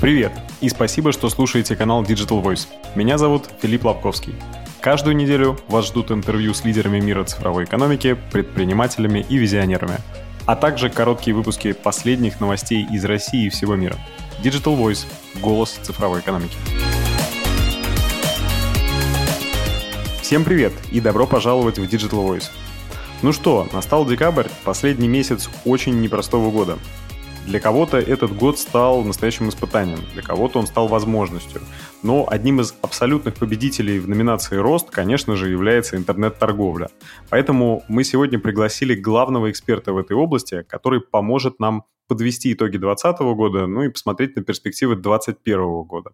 Привет и спасибо, что слушаете канал Digital Voice. Меня зовут Филипп Лобковский. Каждую неделю вас ждут интервью с лидерами мира цифровой экономики, предпринимателями и визионерами, а также короткие выпуски последних новостей из России и всего мира. Digital Voice – голос цифровой экономики. Всем привет и добро пожаловать в Digital Voice. Ну что, настал декабрь, последний месяц очень непростого года. Для кого-то этот год стал настоящим испытанием, для кого-то он стал возможностью. Но одним из абсолютных победителей в номинации «Рост», конечно же, является интернет-торговля. Поэтому мы сегодня пригласили главного эксперта в этой области, который поможет нам подвести итоги 2020 года, ну и посмотреть на перспективы 2021 года.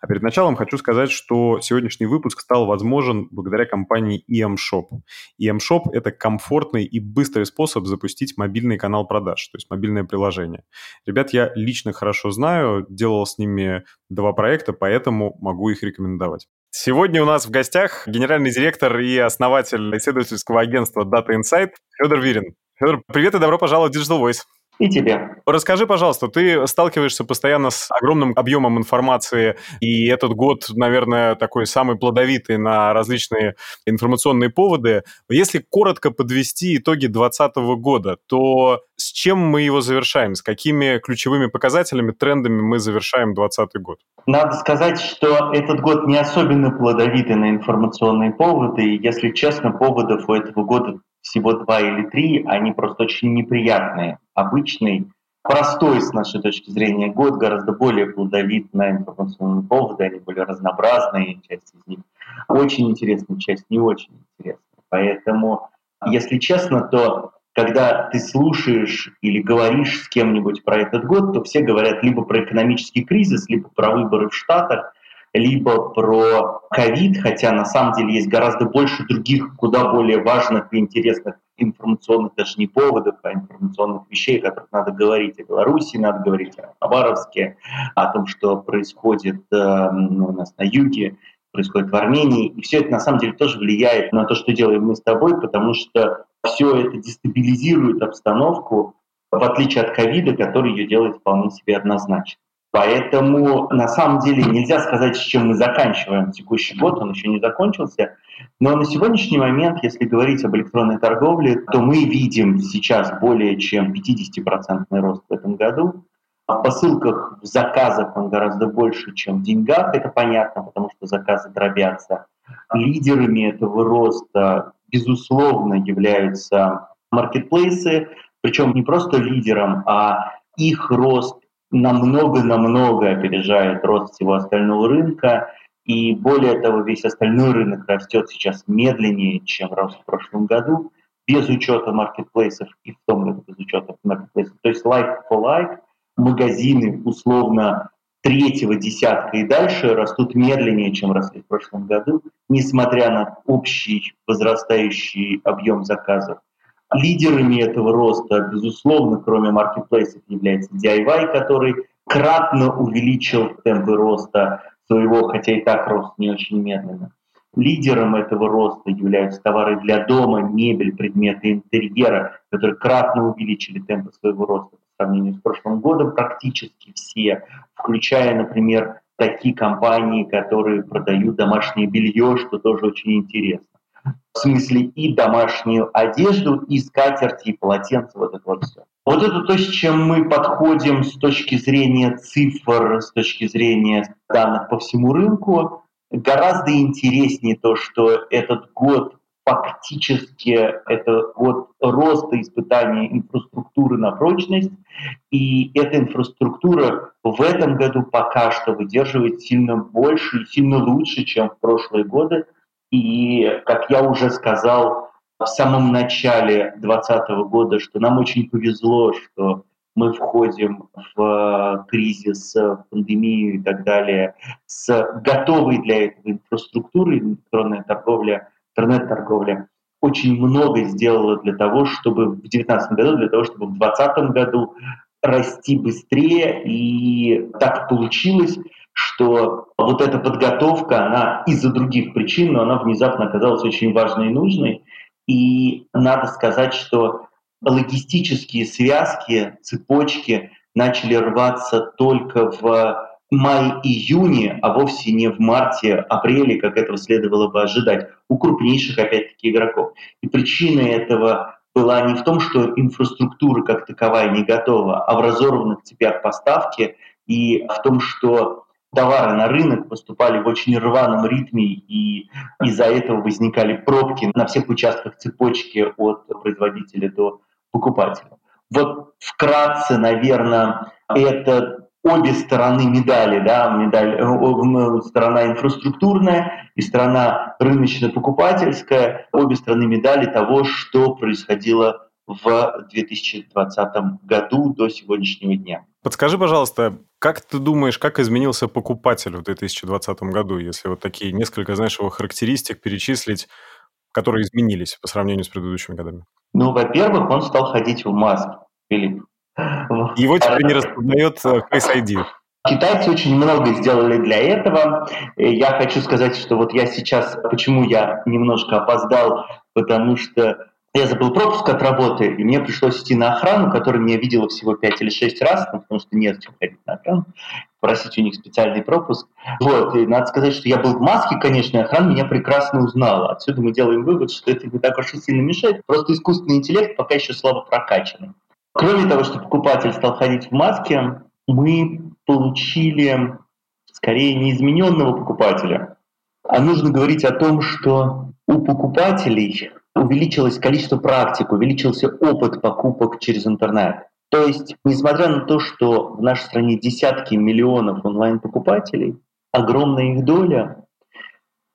А перед началом хочу сказать, что сегодняшний выпуск стал возможен благодаря компании EMShop. EMShop – это комфортный и быстрый способ запустить мобильный канал продаж, то есть мобильное приложение. Ребят я лично хорошо знаю, делал с ними два проекта, поэтому могу их рекомендовать. Сегодня у нас в гостях генеральный директор и основатель исследовательского агентства Data Insight Федор Вирин. Федор, привет и добро пожаловать в Digital Voice. И тебе. Расскажи, пожалуйста, ты сталкиваешься постоянно с огромным объемом информации, и этот год, наверное, такой самый плодовитый на различные информационные поводы. Если коротко подвести итоги 2020 года, то с чем мы его завершаем? С какими ключевыми показателями, трендами мы завершаем 2020 год? Надо сказать, что этот год не особенно плодовитый на информационные поводы. И, если честно, поводов у этого года всего два или три, они просто очень неприятные. Обычный, простой с нашей точки зрения год гораздо более плодовит на информационные поводы, они более разнообразные, часть из них очень интересная, часть не очень интересная. Поэтому, если честно, то когда ты слушаешь или говоришь с кем-нибудь про этот год, то все говорят либо про экономический кризис, либо про выборы в Штатах, либо про ковид, хотя на самом деле есть гораздо больше других, куда более важных и интересных информационных даже не поводов, а информационных вещей, о которых надо говорить. О Беларуси надо говорить, о Хабаровске, о том, что происходит э, ну, у нас на юге, происходит в Армении. И все это на самом деле тоже влияет на то, что делаем мы с тобой, потому что все это дестабилизирует обстановку, в отличие от ковида, который ее делает вполне себе однозначно. Поэтому на самом деле нельзя сказать, с чем мы заканчиваем текущий год, он еще не закончился. Но на сегодняшний момент, если говорить об электронной торговле, то мы видим сейчас более чем 50% рост в этом году. В посылках, в заказах он гораздо больше, чем в деньгах, это понятно, потому что заказы дробятся. Лидерами этого роста, безусловно, являются маркетплейсы, причем не просто лидером, а их рост намного-намного опережает рост всего остального рынка. И более того, весь остальной рынок растет сейчас медленнее, чем рос в прошлом году, без учета маркетплейсов и в том году без учета маркетплейсов. То есть like for like, магазины условно третьего десятка и дальше растут медленнее, чем росли в прошлом году, несмотря на общий возрастающий объем заказов. Лидерами этого роста, безусловно, кроме маркетплейсов, является DIY, который кратно увеличил темпы роста своего, хотя и так рост не очень медленно. Лидером этого роста являются товары для дома, мебель, предметы интерьера, которые кратно увеличили темпы своего роста по сравнению с прошлым годом. Практически все, включая, например, такие компании, которые продают домашнее белье, что тоже очень интересно в смысле и домашнюю одежду, и скатерти, и полотенца, вот это вот все. Вот это то, с чем мы подходим с точки зрения цифр, с точки зрения данных по всему рынку. Гораздо интереснее то, что этот год фактически это год роста испытания инфраструктуры на прочность, и эта инфраструктура в этом году пока что выдерживает сильно больше и сильно лучше, чем в прошлые годы. И, как я уже сказал в самом начале 2020 года, что нам очень повезло, что мы входим в кризис, в пандемию и так далее, с готовой для этого инфраструктурой, электронная торговля, интернет-торговля очень много сделала для того, чтобы в 2019 году, для того, чтобы в 2020 году расти быстрее. И так получилось, что вот эта подготовка, она из-за других причин, но она внезапно оказалась очень важной и нужной. И надо сказать, что логистические связки, цепочки начали рваться только в мае-июне, а вовсе не в марте-апреле, как этого следовало бы ожидать, у крупнейших, опять-таки, игроков. И причина этого была не в том, что инфраструктура как таковая не готова, а в разорванных цепях поставки и в том, что товары на рынок поступали в очень рваном ритме, и из-за этого возникали пробки на всех участках цепочки от производителя до покупателя. Вот вкратце, наверное, это обе стороны медали, да, медаль, э, сторона инфраструктурная и сторона рыночно-покупательская, обе стороны медали того, что происходило в 2020 году до сегодняшнего дня. Подскажи, пожалуйста, как ты думаешь, как изменился покупатель в 2020 году, если вот такие несколько, знаешь, его характеристик перечислить, которые изменились по сравнению с предыдущими годами? Ну, во-первых, он стал ходить в маске, Филипп. Его теперь не распознает э, Face ID. Китайцы очень много сделали для этого. Я хочу сказать, что вот я сейчас, почему я немножко опоздал, потому что я забыл пропуск от работы, и мне пришлось идти на охрану, которая меня видела всего 5 или 6 раз, ну, потому что нет чем ходить на охрану, просить у них специальный пропуск. Вот, и надо сказать, что я был в маске, конечно, и охрана меня прекрасно узнала. Отсюда мы делаем вывод, что это не так уж и сильно мешает, просто искусственный интеллект пока еще слабо прокачанный. Кроме того, что покупатель стал ходить в маске, мы получили скорее неизмененного покупателя. А нужно говорить о том, что у покупателей увеличилось количество практик, увеличился опыт покупок через интернет. То есть, несмотря на то, что в нашей стране десятки миллионов онлайн-покупателей, огромная их доля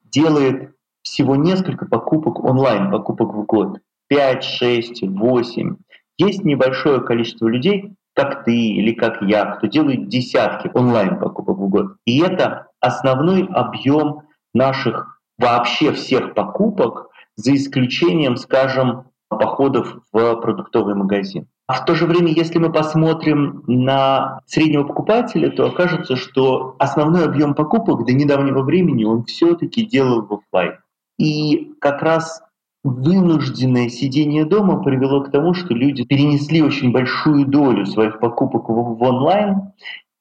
делает всего несколько покупок онлайн, покупок в год. 5, 6, 8. Есть небольшое количество людей, как ты или как я, кто делает десятки онлайн-покупок в год. И это основной объем наших вообще всех покупок, за исключением, скажем, походов в продуктовый магазин. А в то же время, если мы посмотрим на среднего покупателя, то окажется, что основной объем покупок до недавнего времени он все-таки делал в офлайн. И как раз вынужденное сидение дома привело к тому, что люди перенесли очень большую долю своих покупок в, в онлайн,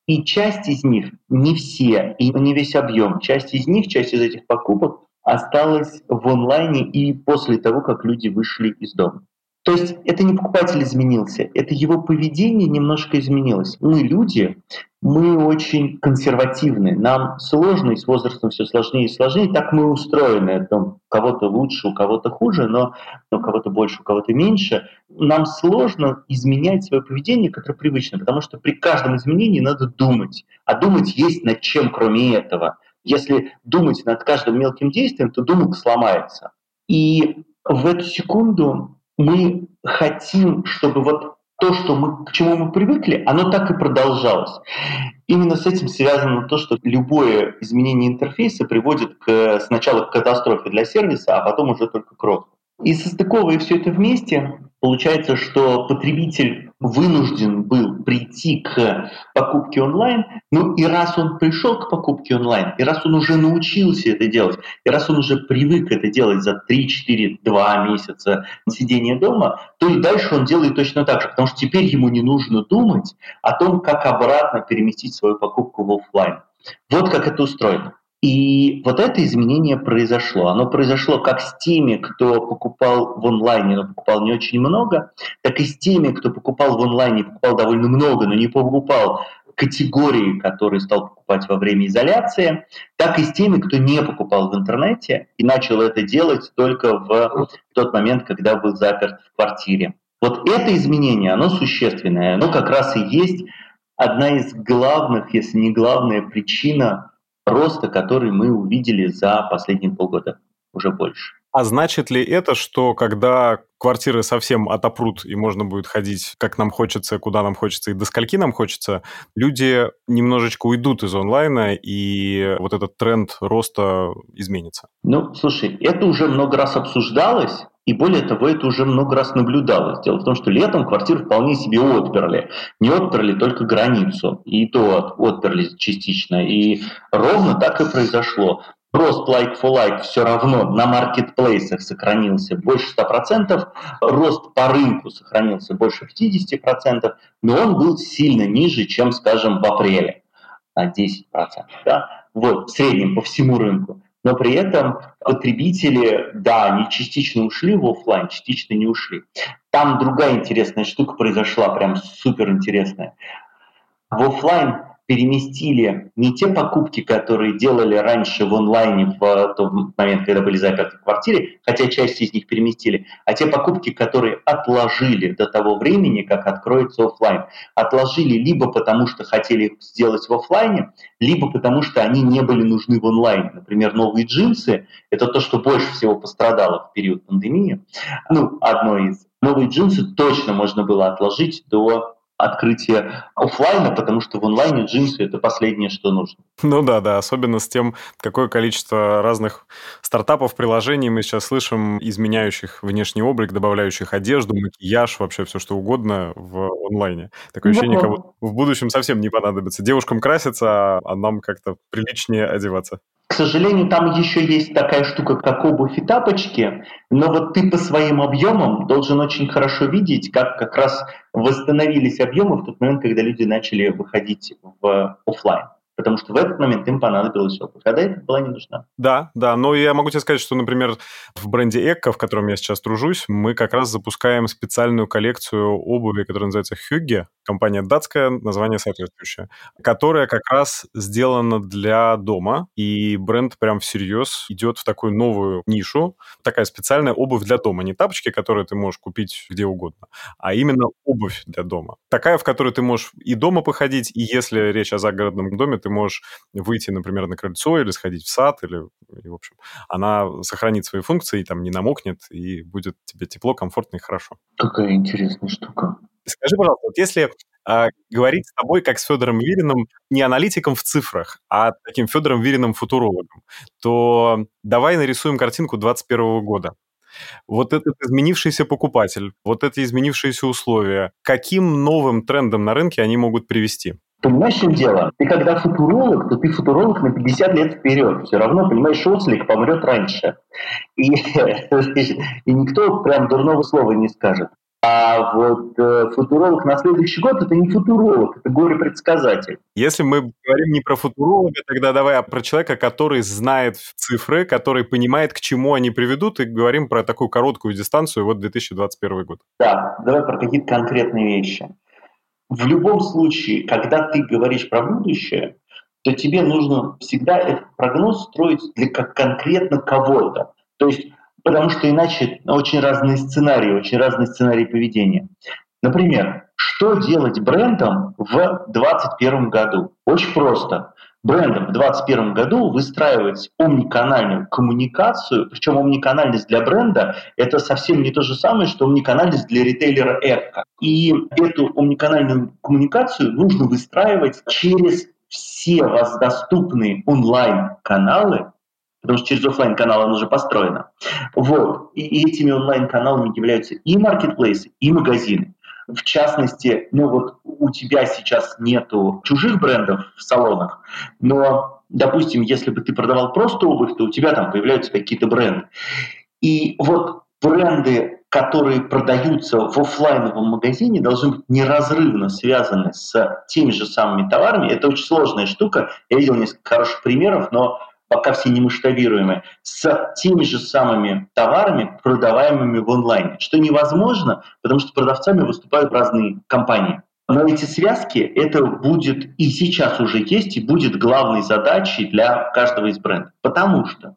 и часть из них, не все, и не весь объем, часть из них, часть из этих покупок осталась в онлайне и после того, как люди вышли из дома. То есть это не покупатель изменился, это его поведение немножко изменилось. Мы люди, мы очень консервативны, нам сложно, и с возрастом все сложнее и сложнее, так мы устроены. У кого-то лучше, у кого-то хуже, но у кого-то больше, у кого-то меньше. Нам сложно изменять свое поведение, которое привычно, потому что при каждом изменении надо думать. А думать есть над чем, кроме этого. Если думать над каждым мелким действием, то думок сломается. И в эту секунду мы хотим, чтобы вот то, что мы, к чему мы привыкли, оно так и продолжалось. Именно с этим связано то, что любое изменение интерфейса приводит к, сначала к катастрофе для сервиса, а потом уже только к росту. И состыковывая все это вместе, получается, что потребитель вынужден был прийти к покупке онлайн, ну и раз он пришел к покупке онлайн, и раз он уже научился это делать, и раз он уже привык это делать за 3, 4, 2 месяца сидения дома, то и дальше он делает точно так же, потому что теперь ему не нужно думать о том, как обратно переместить свою покупку в офлайн. Вот как это устроено. И вот это изменение произошло. Оно произошло как с теми, кто покупал в онлайне, но покупал не очень много, так и с теми, кто покупал в онлайне, покупал довольно много, но не покупал категории, которые стал покупать во время изоляции, так и с теми, кто не покупал в интернете и начал это делать только в тот момент, когда был заперт в квартире. Вот это изменение, оно существенное, оно как раз и есть одна из главных, если не главная причина роста, который мы увидели за последние полгода, уже больше. А значит ли это, что когда квартиры совсем отопрут, и можно будет ходить, как нам хочется, куда нам хочется и до скольки нам хочется, люди немножечко уйдут из онлайна, и вот этот тренд роста изменится? Ну, слушай, это уже много раз обсуждалось, и более того, это уже много раз наблюдалось. Дело в том, что летом квартиры вполне себе отперли. Не отперли только границу, и то отперли частично. И ровно так и произошло. Рост like for like все равно на маркетплейсах сохранился больше 100%, рост по рынку сохранился больше 50%, но он был сильно ниже, чем, скажем, в апреле. на 10%. Да? Вот, в среднем по всему рынку. Но при этом потребители, да, они частично ушли в офлайн, частично не ушли. Там другая интересная штука произошла, прям супер интересная. В офлайн переместили не те покупки, которые делали раньше в онлайне в тот момент, когда были заперты в квартире, хотя часть из них переместили, а те покупки, которые отложили до того времени, как откроется офлайн. Отложили либо потому, что хотели их сделать в офлайне, либо потому, что они не были нужны в онлайне. Например, новые джинсы – это то, что больше всего пострадало в период пандемии. Ну, одно из. Новые джинсы точно можно было отложить до открытие офлайна, потому что в онлайне джинсы это последнее, что нужно. Ну да, да, особенно с тем, какое количество разных стартапов, приложений мы сейчас слышим, изменяющих внешний облик, добавляющих одежду, макияж, вообще все что угодно в онлайне. Такое ощущение, как будто в будущем совсем не понадобится. Девушкам краситься, а нам как-то приличнее одеваться. К сожалению, там еще есть такая штука, как обувь и тапочки, но вот ты по своим объемам должен очень хорошо видеть, как как раз восстановились объемы в тот момент, когда люди начали выходить в офлайн потому что в этот момент им понадобилась обувь, а до была не нужна. Да, да, но я могу тебе сказать, что, например, в бренде Экко, в котором я сейчас тружусь, мы как раз запускаем специальную коллекцию обуви, которая называется Хюгге, компания датская, название соответствующее, которая как раз сделана для дома, и бренд прям всерьез идет в такую новую нишу, такая специальная обувь для дома, не тапочки, которые ты можешь купить где угодно, а именно обувь для дома. Такая, в которой ты можешь и дома походить, и если речь о загородном доме, ты ты можешь выйти, например, на крыльцо или сходить в сад, или, и, в общем, она сохранит свои функции, там не намокнет, и будет тебе тепло, комфортно и хорошо. Какая интересная штука. Скажи, пожалуйста, вот если а, говорить с тобой как с Федором Вириным не аналитиком в цифрах, а таким Федором Вириным футурологом, то давай нарисуем картинку 2021 года. Вот этот изменившийся покупатель, вот эти изменившиеся условия, каким новым трендом на рынке они могут привести? Понимаешь, в чем дело? Ты когда футуролог, то ты футуролог на 50 лет вперед. Все равно, понимаешь, Ослик помрет раньше. И, и никто прям дурного слова не скажет. А вот э, футуролог на следующий год это не футуролог, это горе-предсказатель. Если мы говорим не про футуролога, тогда давай а про человека, который знает цифры, который понимает, к чему они приведут, и говорим про такую короткую дистанцию, вот 2021 год. Да, давай про какие-то конкретные вещи в любом случае, когда ты говоришь про будущее, то тебе нужно всегда этот прогноз строить для как конкретно кого-то. То есть, потому что иначе очень разные сценарии, очень разные сценарии поведения. Например, что делать брендом в 2021 году? Очень просто брендом в 2021 году выстраивать омниканальную коммуникацию, причем омниканальность для бренда – это совсем не то же самое, что омниканальность для ритейлера Эко. И эту омниканальную коммуникацию нужно выстраивать через все доступные онлайн-каналы, потому что через офлайн каналы она уже построена. Вот. И этими онлайн-каналами являются и маркетплейсы, и магазины. В частности, ну вот у тебя сейчас нету чужих брендов в салонах, но, допустим, если бы ты продавал просто обувь, то у тебя там появляются какие-то бренды. И вот бренды, которые продаются в офлайновом магазине, должны быть неразрывно связаны с теми же самыми товарами. Это очень сложная штука. Я видел несколько хороших примеров, но пока все не масштабируемые, с теми же самыми товарами, продаваемыми в онлайне, что невозможно, потому что продавцами выступают разные компании. Но эти связки, это будет и сейчас уже есть, и будет главной задачей для каждого из брендов. Потому что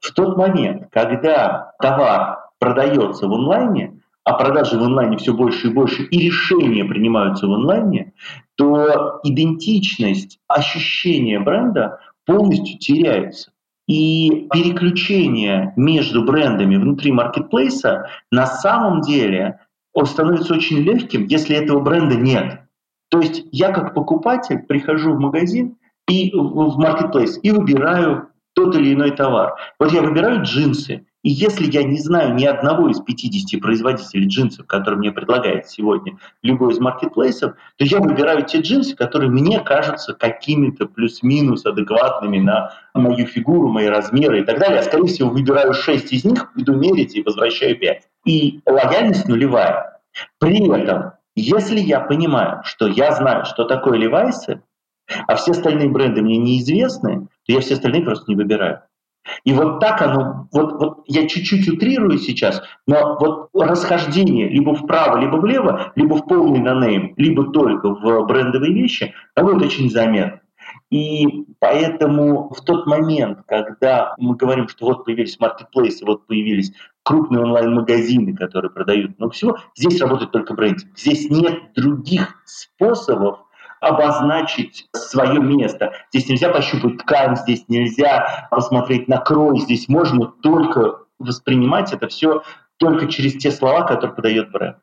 в тот момент, когда товар продается в онлайне, а продажи в онлайне все больше и больше, и решения принимаются в онлайне, то идентичность ощущения бренда полностью теряется. И переключение между брендами внутри маркетплейса на самом деле становится очень легким, если этого бренда нет. То есть я как покупатель прихожу в магазин и в маркетплейс и выбираю тот или иной товар. Вот я выбираю джинсы, и если я не знаю ни одного из 50 производителей джинсов, которые мне предлагает сегодня любой из маркетплейсов, то я выбираю те джинсы, которые мне кажутся какими-то плюс-минус адекватными на мою фигуру, мои размеры и так далее. А скорее всего выбираю 6 из них, иду мерить и возвращаю 5. И лояльность нулевая. При этом, если я понимаю, что я знаю, что такое левайсы, а все остальные бренды мне неизвестны, то я все остальные просто не выбираю. И вот так оно, вот, вот я чуть-чуть утрирую сейчас, но вот расхождение либо вправо, либо влево, либо в полный нонейм, либо только в брендовые вещи, оно будет очень заметно. И поэтому в тот момент, когда мы говорим, что вот появились маркетплейсы, вот появились крупные онлайн-магазины, которые продают много всего, здесь работает только брендинг. Здесь нет других способов обозначить свое место. Здесь нельзя пощупать ткань, здесь нельзя посмотреть на крой, здесь можно только воспринимать это все только через те слова, которые подает бренд.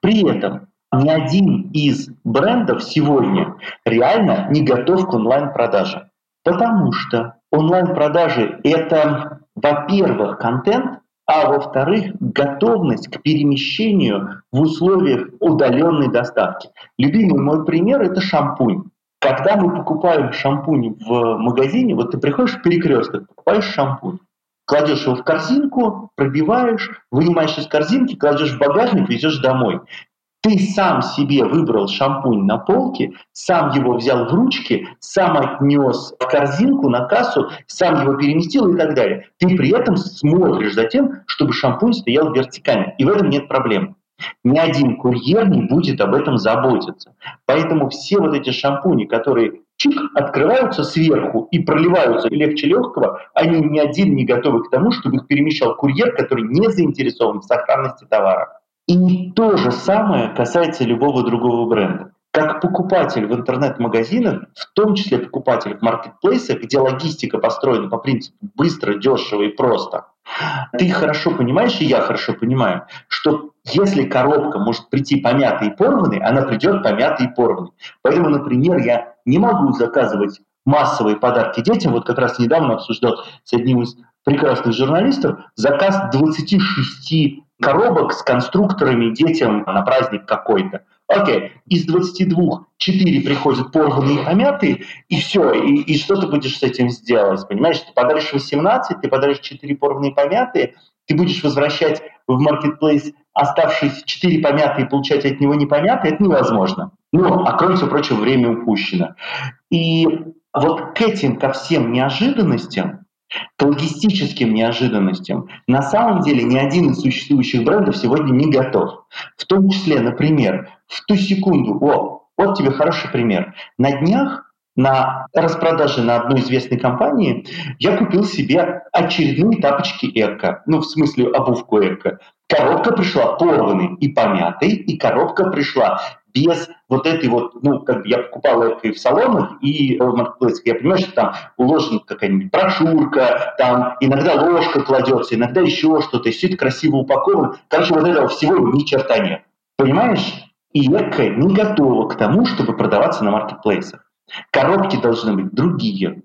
При этом ни один из брендов сегодня реально не готов к онлайн-продаже. Потому что онлайн-продажи – это, во-первых, контент, а во-вторых, готовность к перемещению в условиях удаленной доставки. Любимый мой пример – это шампунь. Когда мы покупаем шампунь в магазине, вот ты приходишь в перекресток, покупаешь шампунь, кладешь его в корзинку, пробиваешь, вынимаешь из корзинки, кладешь в багажник, везешь домой. Ты сам себе выбрал шампунь на полке, сам его взял в ручки, сам отнес в корзинку на кассу, сам его переместил и так далее. Ты при этом смотришь за тем, чтобы шампунь стоял вертикально. И в этом нет проблем. Ни один курьер не будет об этом заботиться. Поэтому все вот эти шампуни, которые чик, открываются сверху и проливаются легче легкого, они ни один не готовы к тому, чтобы их перемещал курьер, который не заинтересован в сохранности товара. И то же самое касается любого другого бренда. Как покупатель в интернет-магазинах, в том числе покупатель в маркетплейсах, где логистика построена по принципу быстро, дешево и просто, ты хорошо понимаешь, и я хорошо понимаю, что если коробка может прийти помятой и порванной, она придет помятой и порванной. Поэтому, например, я не могу заказывать массовые подарки детям. Вот как раз недавно обсуждал с одним из прекрасных журналистов заказ 26 коробок с конструкторами детям на праздник какой-то. Окей, из 22 4 приходят порванные и помятые, и все, и, и что ты будешь с этим сделать? Понимаешь, ты подаришь 18, ты подаришь 4 порванные и помятые, ты будешь возвращать в маркетплейс оставшиеся 4 помятые и получать от него непомятые, это невозможно. Ну, а кроме всего прочего, время упущено. И вот к этим, ко всем неожиданностям к логистическим неожиданностям. На самом деле ни один из существующих брендов сегодня не готов. В том числе, например, в ту секунду, о, вот тебе хороший пример. На днях на распродаже на одной известной компании я купил себе очередные тапочки Эко. Ну, в смысле, обувку Эко. Коробка пришла порванной и помятой, и коробка пришла без вот этой вот, ну, как бы я покупал это и в салонах, и в маркетплейсах. Я понимаю, что там уложена какая-нибудь брошюрка, там иногда ложка кладется, иногда еще что-то, и все это красиво упаковано. Короче, вот этого всего ни черта нет. Понимаешь? И эко не готова к тому, чтобы продаваться на маркетплейсах. Коробки должны быть другие.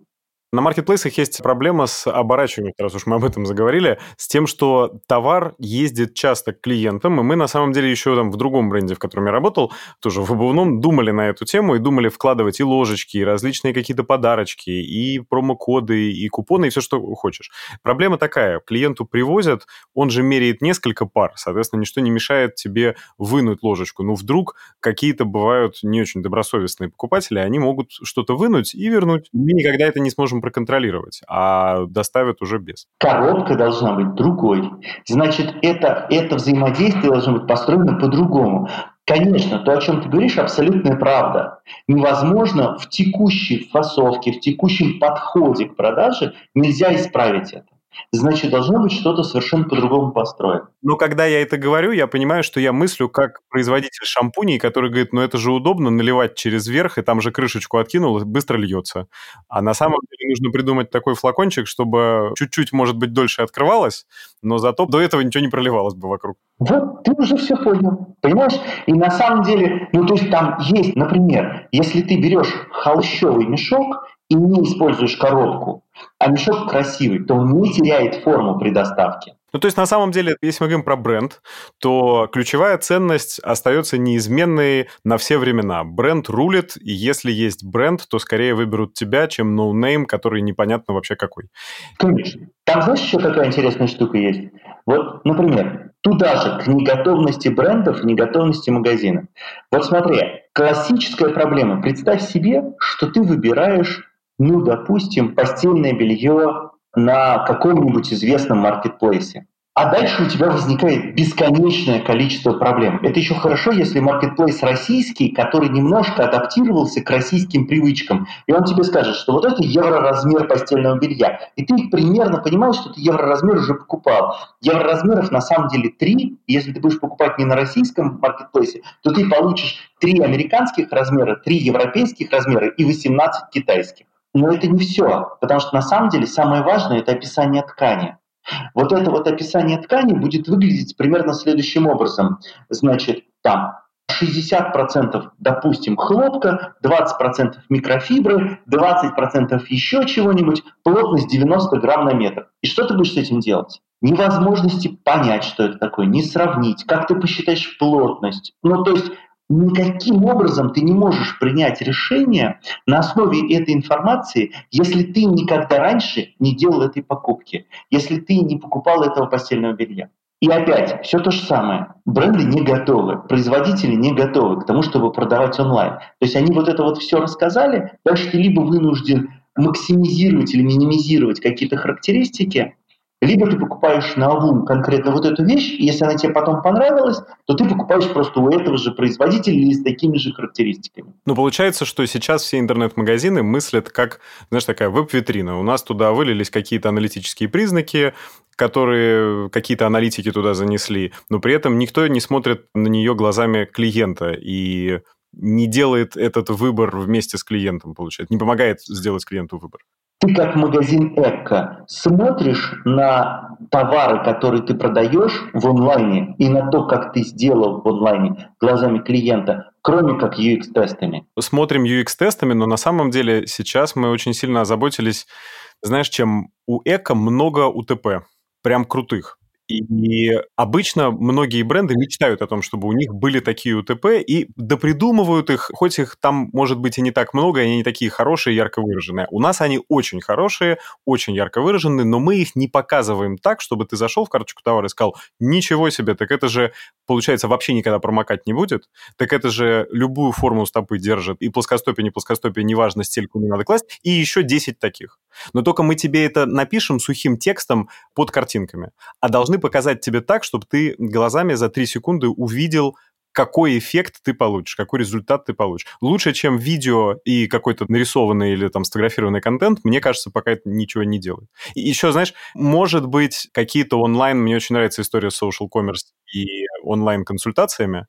На маркетплейсах есть проблема с оборачиванием, раз уж мы об этом заговорили, с тем, что товар ездит часто к клиентам, и мы на самом деле еще там в другом бренде, в котором я работал, тоже в обувном, думали на эту тему и думали вкладывать и ложечки, и различные какие-то подарочки, и промокоды, и купоны, и все, что хочешь. Проблема такая, клиенту привозят, он же меряет несколько пар, соответственно, ничто не мешает тебе вынуть ложечку. Но вдруг какие-то бывают не очень добросовестные покупатели, они могут что-то вынуть и вернуть. Мы никогда это не сможем можем проконтролировать, а доставят уже без. Коробка должна быть другой. Значит, это, это взаимодействие должно быть построено по-другому. Конечно, то, о чем ты говоришь, абсолютная правда. Невозможно в текущей фасовке, в текущем подходе к продаже нельзя исправить это значит, должно быть что-то совершенно по-другому построено. Но когда я это говорю, я понимаю, что я мыслю как производитель шампуней, который говорит, ну это же удобно наливать через верх, и там же крышечку откинул, и быстро льется. А на самом деле нужно придумать такой флакончик, чтобы чуть-чуть, может быть, дольше открывалось, но зато до этого ничего не проливалось бы вокруг. Вот ты уже все понял, понимаешь? И на самом деле, ну то есть там есть, например, если ты берешь холщовый мешок и не используешь коробку, а мешок красивый, то он не теряет форму при доставке. Ну, то есть, на самом деле, если мы говорим про бренд, то ключевая ценность остается неизменной на все времена. Бренд рулит, и если есть бренд, то скорее выберут тебя, чем no name, который непонятно вообще какой. Конечно. Там знаешь еще какая интересная штука есть? Вот, например, туда же к неготовности брендов неготовности магазинов. Вот смотри, классическая проблема. Представь себе, что ты выбираешь, ну, допустим, постельное белье на каком-нибудь известном маркетплейсе. А дальше у тебя возникает бесконечное количество проблем. Это еще хорошо, если маркетплейс российский, который немножко адаптировался к российским привычкам. И он тебе скажет, что вот это евроразмер постельного белья. И ты примерно понимаешь, что ты евроразмер уже покупал. Евроразмеров на самом деле три. Если ты будешь покупать не на российском маркетплейсе, то ты получишь три американских размера, три европейских размера и 18 китайских. Но это не все, потому что на самом деле самое важное – это описание ткани. Вот это вот описание ткани будет выглядеть примерно следующим образом. Значит, там 60% допустим хлопка, 20% микрофибры, 20% еще чего-нибудь, плотность 90 грамм на метр. И что ты будешь с этим делать? Невозможности понять, что это такое, не сравнить, как ты посчитаешь плотность. Ну, то есть никаким образом ты не можешь принять решение на основе этой информации, если ты никогда раньше не делал этой покупки, если ты не покупал этого постельного белья. И опять, все то же самое. Бренды не готовы, производители не готовы к тому, чтобы продавать онлайн. То есть они вот это вот все рассказали, дальше ты либо вынужден максимизировать или минимизировать какие-то характеристики, либо ты покупаешь на обум конкретно вот эту вещь, и если она тебе потом понравилась, то ты покупаешь просто у этого же производителя или с такими же характеристиками. Ну, получается, что сейчас все интернет-магазины мыслят как, знаешь, такая веб-витрина. У нас туда вылились какие-то аналитические признаки, которые какие-то аналитики туда занесли, но при этом никто не смотрит на нее глазами клиента и не делает этот выбор вместе с клиентом, получается, не помогает сделать клиенту выбор. Ты как магазин Эко смотришь на товары, которые ты продаешь в онлайне, и на то, как ты сделал в онлайне глазами клиента, кроме как UX-тестами? Смотрим UX-тестами, но на самом деле сейчас мы очень сильно озаботились, знаешь, чем у Эко много УТП, прям крутых. И обычно многие бренды мечтают о том, чтобы у них были такие УТП, и допридумывают их, хоть их там, может быть, и не так много, и они не такие хорошие, ярко выраженные. У нас они очень хорошие, очень ярко выраженные, но мы их не показываем так, чтобы ты зашел в карточку товара и сказал, ничего себе, так это же, получается, вообще никогда промокать не будет, так это же любую форму стопы держит, и плоскостопие, не плоскостопие, неважно, стельку не надо класть, и еще 10 таких. Но только мы тебе это напишем сухим текстом под картинками, а должны показать тебе так, чтобы ты глазами за 3 секунды увидел, какой эффект ты получишь, какой результат ты получишь. Лучше, чем видео и какой-то нарисованный или там сфотографированный контент, мне кажется, пока это ничего не делает. И еще, знаешь, может быть, какие-то онлайн, мне очень нравится история social commerce и онлайн-консультациями,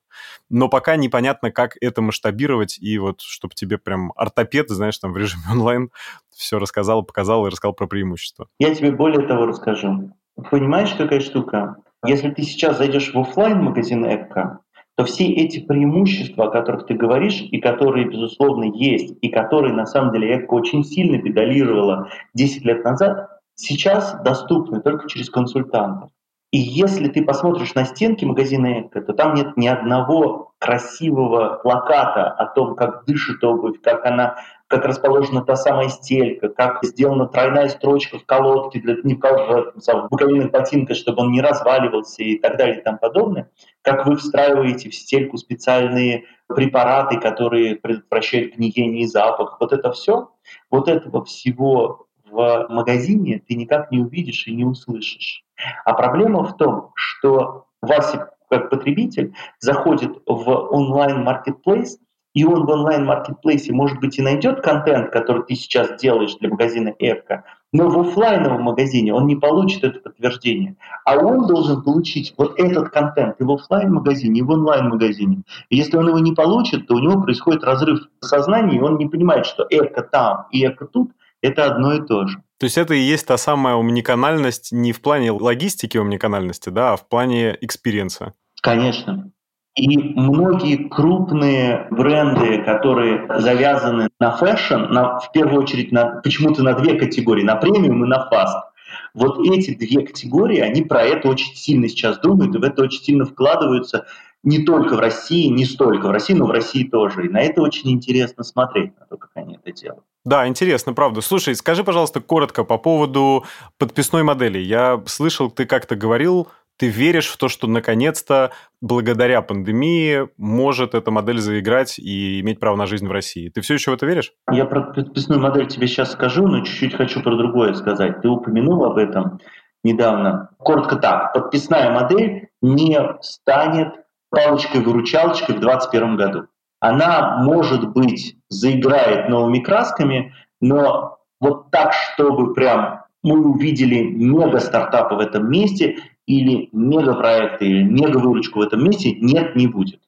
но пока непонятно, как это масштабировать, и вот чтобы тебе прям ортопед, знаешь, там в режиме онлайн все рассказал, показал и рассказал про преимущества. Я тебе более того расскажу. Понимаешь, какая штука? Если ты сейчас зайдешь в офлайн магазин Экко, то все эти преимущества, о которых ты говоришь, и которые, безусловно, есть, и которые, на самом деле, Экко очень сильно педалировала 10 лет назад, сейчас доступны только через консультантов. И если ты посмотришь на стенки магазина Эко, то там нет ни одного красивого плаката о том, как дышит обувь, как она как расположена та самая стелька, как сделана тройная строчка в колодке, для, не в, в боковинных ботинках, чтобы он не разваливался и так далее и тому подобное, как вы встраиваете в стельку специальные препараты, которые предотвращают гниение и запах. Вот это все, вот этого всего в магазине ты никак не увидишь и не услышишь. А проблема в том, что Вася как потребитель заходит в онлайн-маркетплейс, и он в онлайн-маркетплейсе, может быть, и найдет контент, который ты сейчас делаешь для магазина Эвка, но в офлайновом магазине он не получит это подтверждение. А он должен получить вот этот контент и в офлайн-магазине, и в онлайн-магазине. И если он его не получит, то у него происходит разрыв сознания, и он не понимает, что эко там и эко тут – это одно и то же. То есть это и есть та самая омниканальность не в плане логистики омниканальности, да, а в плане experience а. Конечно. И многие крупные бренды, которые завязаны на fashion, на, в первую очередь на, почему-то на две категории, на премиум и на fast, Вот эти две категории, они про это очень сильно сейчас думают и в это очень сильно вкладываются не только в России, не столько в России, но в России тоже. И на это очень интересно смотреть, на то, как они это делают. Да, интересно, правда. Слушай, скажи, пожалуйста, коротко по поводу подписной модели. Я слышал, ты как-то говорил, ты веришь в то, что наконец-то благодаря пандемии может эта модель заиграть и иметь право на жизнь в России. Ты все еще в это веришь? Я про подписную модель тебе сейчас скажу, но чуть-чуть хочу про другое сказать. Ты упомянул об этом недавно. Коротко так. Подписная модель не станет палочкой-выручалочкой в 2021 году. Она, может быть, заиграет новыми красками, но вот так, чтобы прям мы увидели мега-стартапы в этом месте или мегапроекты, или мега-выручку в этом месте, нет, не будет.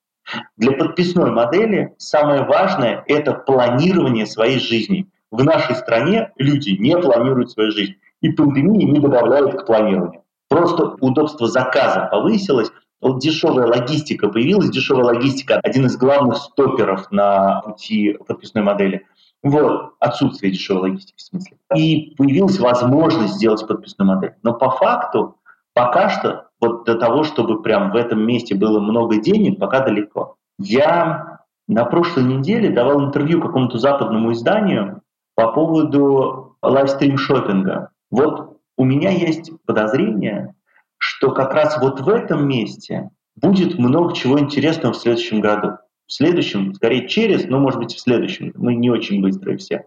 Для подписной модели самое важное – это планирование своей жизни. В нашей стране люди не планируют свою жизнь, и пандемия не добавляет к планированию. Просто удобство заказа повысилось, вот дешевая логистика появилась, дешевая логистика – один из главных стоперов на пути подписной модели. Вот, отсутствие дешевой логистики в смысле. И появилась возможность сделать подписную модель. Но по факту пока что вот до того, чтобы прям в этом месте было много денег, пока далеко. Я на прошлой неделе давал интервью какому-то западному изданию по поводу лайвстрим-шоппинга. Вот у меня есть подозрение, что как раз вот в этом месте будет много чего интересного в следующем году. В следующем, скорее через, но может быть в следующем. Мы не очень быстрые все.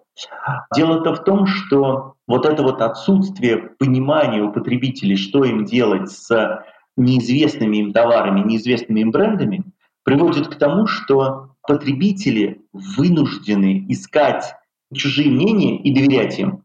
Дело-то в том, что вот это вот отсутствие понимания у потребителей, что им делать с неизвестными им товарами, неизвестными им брендами, приводит к тому, что потребители вынуждены искать чужие мнения и доверять им.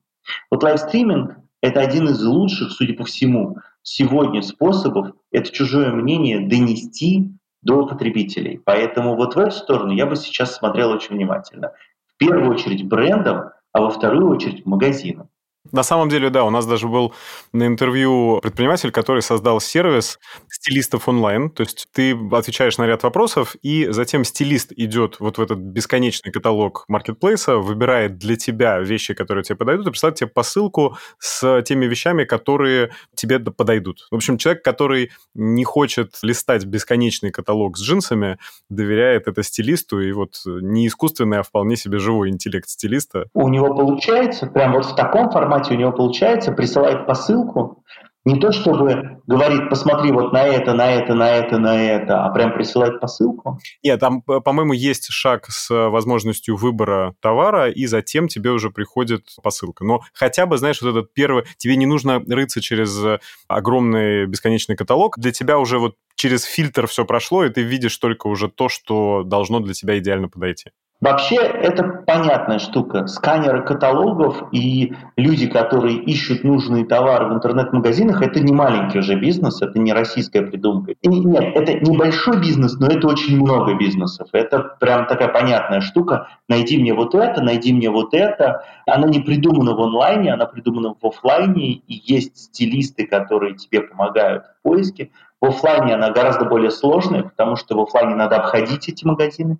Вот лайвстриминг — это один из лучших, судя по всему, сегодня способов это чужое мнение донести до потребителей. Поэтому вот в эту сторону я бы сейчас смотрел очень внимательно. В первую очередь брендом, а во вторую очередь магазином. На самом деле, да, у нас даже был на интервью предприниматель, который создал сервис стилистов онлайн. То есть ты отвечаешь на ряд вопросов, и затем стилист идет вот в этот бесконечный каталог маркетплейса, выбирает для тебя вещи, которые тебе подойдут, и присылает тебе посылку с теми вещами, которые тебе подойдут. В общем, человек, который не хочет листать бесконечный каталог с джинсами, доверяет это стилисту, и вот не искусственный, а вполне себе живой интеллект стилиста. У него получается прям вот в таком формате у него получается, присылает посылку, не то чтобы говорит, посмотри вот на это, на это, на это, на это, а прям присылает посылку? Нет, там, по-моему, есть шаг с возможностью выбора товара, и затем тебе уже приходит посылка. Но хотя бы, знаешь, вот этот первый... Тебе не нужно рыться через огромный бесконечный каталог. Для тебя уже вот через фильтр все прошло, и ты видишь только уже то, что должно для тебя идеально подойти. Вообще это понятная штука. Сканеры каталогов и люди, которые ищут нужные товары в интернет-магазинах, это не маленький уже бизнес, это не российская придумка. И нет, это небольшой бизнес, но это очень много бизнесов. Это прям такая понятная штука. Найди мне вот это, найди мне вот это. Она не придумана в онлайне, она придумана в офлайне, и есть стилисты, которые тебе помогают в поиске. В офлайне она гораздо более сложная, потому что в офлайне надо обходить эти магазины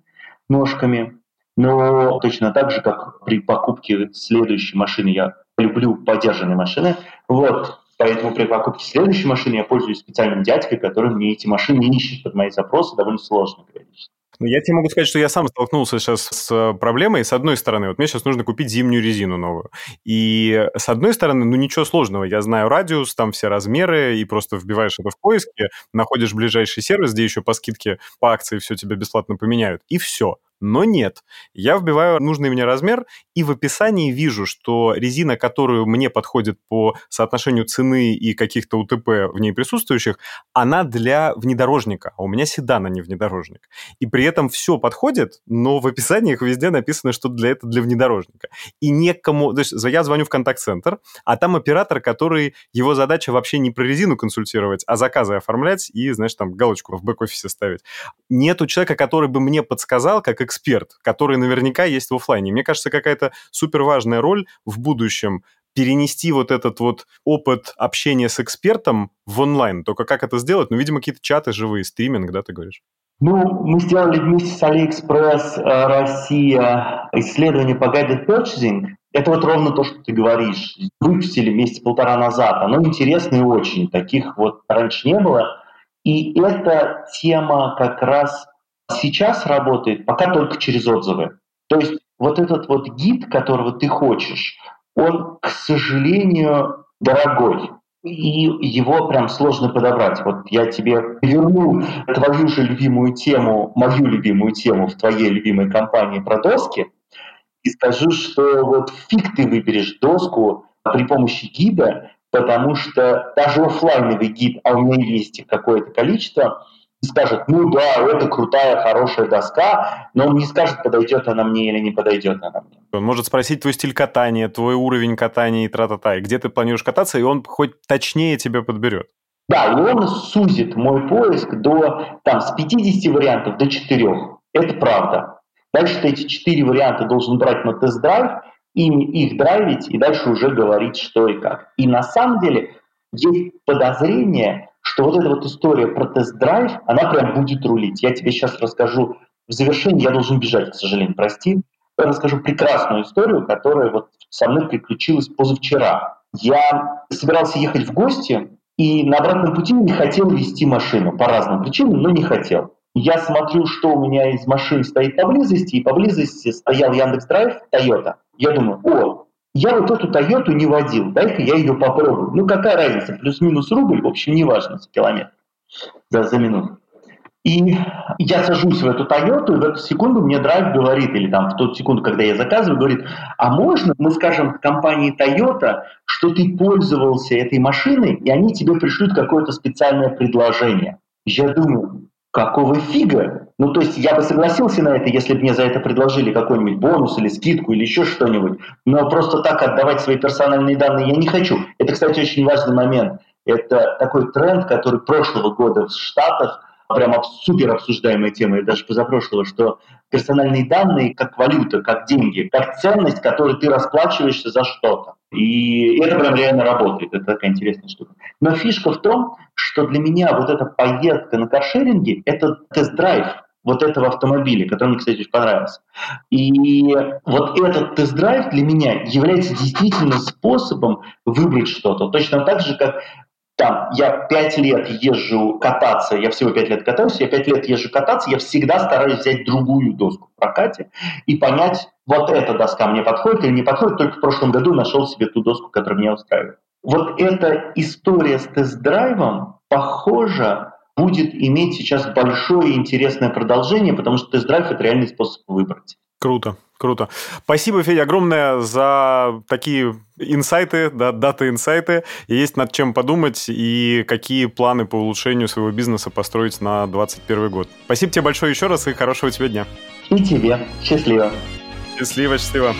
ножками, но точно так же, как при покупке следующей машины, я люблю подержанные машины, вот, поэтому при покупке следующей машины я пользуюсь специальным дядькой, который мне эти машины ищет под мои запросы довольно сложно периодически. Ну, я тебе могу сказать, что я сам столкнулся сейчас с э, проблемой. С одной стороны, вот мне сейчас нужно купить зимнюю резину новую. И с одной стороны, ну ничего сложного. Я знаю радиус, там все размеры, и просто вбиваешь это в поиске, находишь ближайший сервис, где еще по скидке, по акции все тебе бесплатно поменяют, и все. Но нет. Я вбиваю нужный мне размер, и в описании вижу, что резина, которую мне подходит по соотношению цены и каких-то УТП в ней присутствующих, она для внедорожника, а у меня седан, а не внедорожник. И при этом все подходит, но в описаниях везде написано, что для это для внедорожника. И некому... То есть я звоню в контакт-центр, а там оператор, который... Его задача вообще не про резину консультировать, а заказы оформлять и, знаешь, там галочку в бэк-офисе ставить. Нету человека, который бы мне подсказал, как эксперт, который наверняка есть в офлайне. Мне кажется, какая-то супер важная роль в будущем перенести вот этот вот опыт общения с экспертом в онлайн. Только как это сделать? Ну, видимо, какие-то чаты живые, стриминг, да, ты говоришь? Ну, мы сделали вместе с AliExpress э, Россия исследование по guided purchasing, Это вот ровно то, что ты говоришь. Выпустили месяц полтора назад. Оно интересное очень. Таких вот раньше не было. И эта тема как раз сейчас работает пока только через отзывы. То есть вот этот вот гид, которого ты хочешь, он, к сожалению, дорогой. И его прям сложно подобрать. Вот я тебе верну твою же любимую тему, мою любимую тему в твоей любимой компании про доски и скажу, что вот фиг ты выберешь доску при помощи гида, потому что даже офлайновый гид, а у меня есть какое-то количество, скажет, ну да, это крутая, хорошая доска, но он не скажет, подойдет она мне или не подойдет она мне. Он может спросить твой стиль катания, твой уровень катания и тра-та-та, и где ты планируешь кататься, и он хоть точнее тебя подберет. Да, и он сузит мой поиск до там, с 50 вариантов до 4. Это правда. Дальше ты эти 4 варианта должен брать на тест-драйв, ими их драйвить и дальше уже говорить, что и как. И на самом деле есть подозрение, что вот эта вот история про тест-драйв, она прям будет рулить. Я тебе сейчас расскажу в завершении, я должен бежать, к сожалению, прости. Я расскажу прекрасную историю, которая вот со мной приключилась позавчера. Я собирался ехать в гости, и на обратном пути не хотел вести машину по разным причинам, но не хотел. Я смотрю, что у меня из машин стоит поблизости, и поблизости стоял Яндекс Драйв Toyota. Я думаю, о, я вот эту Тойоту не водил, дай-ка я ее попробую. Ну какая разница, плюс-минус рубль, в общем, неважно за километр, за, за минуту. И я сажусь в эту Тойоту, и в эту секунду мне драйв говорит, или там в ту секунду, когда я заказываю, говорит, а можно мы скажем компании Toyota, что ты пользовался этой машиной, и они тебе пришлют какое-то специальное предложение. Я думаю, какого фига? Ну, то есть я бы согласился на это, если бы мне за это предложили какой-нибудь бонус или скидку или еще что-нибудь. Но просто так отдавать свои персональные данные я не хочу. Это, кстати, очень важный момент. Это такой тренд, который прошлого года в Штатах прямо супер обсуждаемая тема, и даже позапрошлого, что персональные данные как валюта, как деньги, как ценность, которой ты расплачиваешься за что-то. И это прям реально работает, это такая интересная штука. Но фишка в том, что для меня вот эта поездка на каршеринге – это тест-драйв вот этого автомобиля, который мне, кстати, очень понравился. И вот этот тест-драйв для меня является действительно способом выбрать что-то. Точно так же, как там, я пять лет езжу кататься, я всего пять лет катаюсь, я пять лет езжу кататься, я всегда стараюсь взять другую доску в прокате и понять, вот эта доска мне подходит или не подходит. Только в прошлом году нашел себе ту доску, которая меня устраивает. Вот эта история с тест-драйвом, похоже, будет иметь сейчас большое и интересное продолжение, потому что тест-драйв – это реальный способ выбрать. Круто, круто. Спасибо, Федя, огромное за такие инсайты, да, даты-инсайты. Есть над чем подумать и какие планы по улучшению своего бизнеса построить на 2021 год. Спасибо тебе большое еще раз и хорошего тебе дня. И тебе. Счастливо. Счастливо, счастливо.